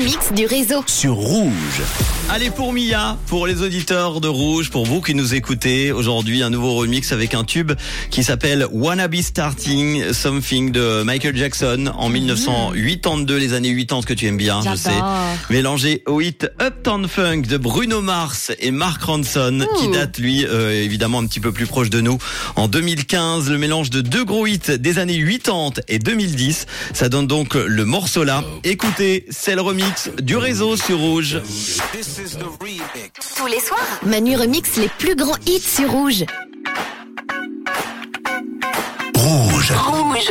remix du réseau. sur Rouge. Allez pour Mia, pour les auditeurs de Rouge, pour vous qui nous écoutez aujourd'hui, un nouveau remix avec un tube qui s'appelle Wanna Be Starting Something de Michael Jackson en 1982, les années 80 que tu aimes bien, je sais. Mélangé au hit Uptown Funk de Bruno Mars et Mark Ronson, qui Ouh. date lui euh, évidemment un petit peu plus proche de nous. En 2015, le mélange de deux gros hits des années 80 et 2010, ça donne donc le morceau là. Écoutez, c'est le remix du réseau sur Rouge. Tous les soirs, Manu remix les plus grands hits sur Rouge. Rouge. Rouge.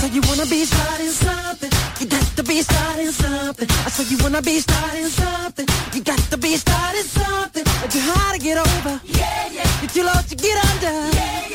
So you wanna be starting something? You got to be starting something. I said you wanna be starting something? You got to be starting something. But you're hard to get over? Yeah, yeah. You're too low to get under. Yeah, yeah.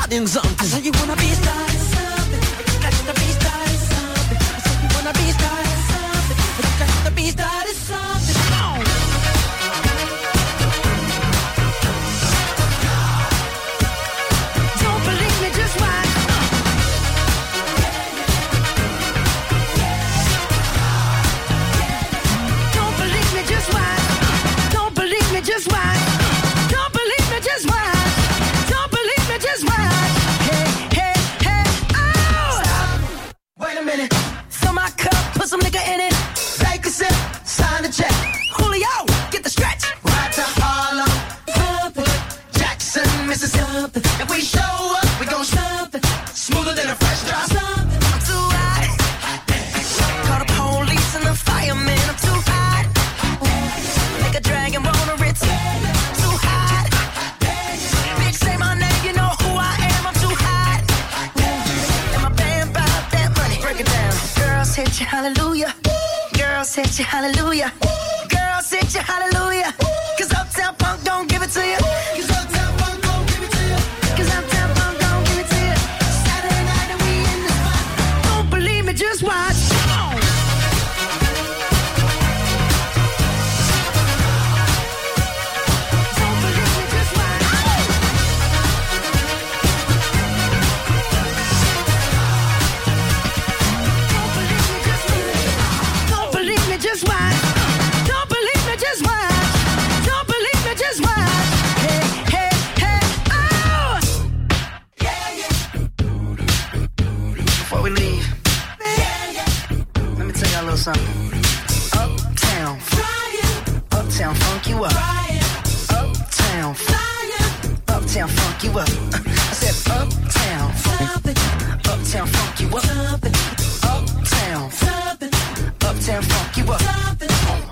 Starting something. I said you wanna be starting something, you got to be starting something. I said you wanna be starting something, you got to be starting Hit you, hallelujah. Girls hit you, hallelujah. Girls hit you, hallelujah. Cause Uptown Funk don't give it to you. Something. Uptown, uptown, funk you up. Uptown, Fire. uptown, funk you up. I said uptown, uptown, funk you up. Uptown, uptown, funk you up.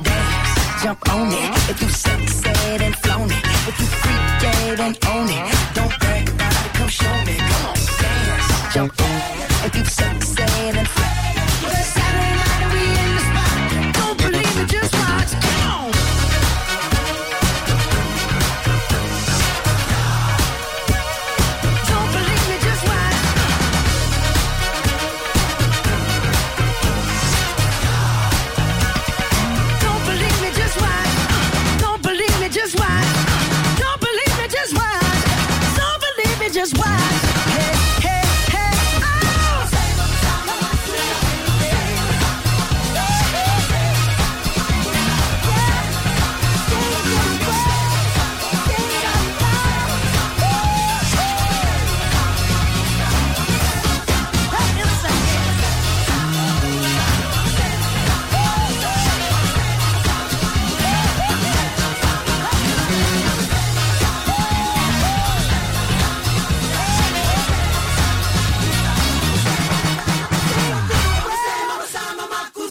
Dance, jump on it. If you sexed and flown it, if you freaked and own it, don't brag about it. Come show me. Come on, dance, jump on it. If you sexed and flown it, Saturday night you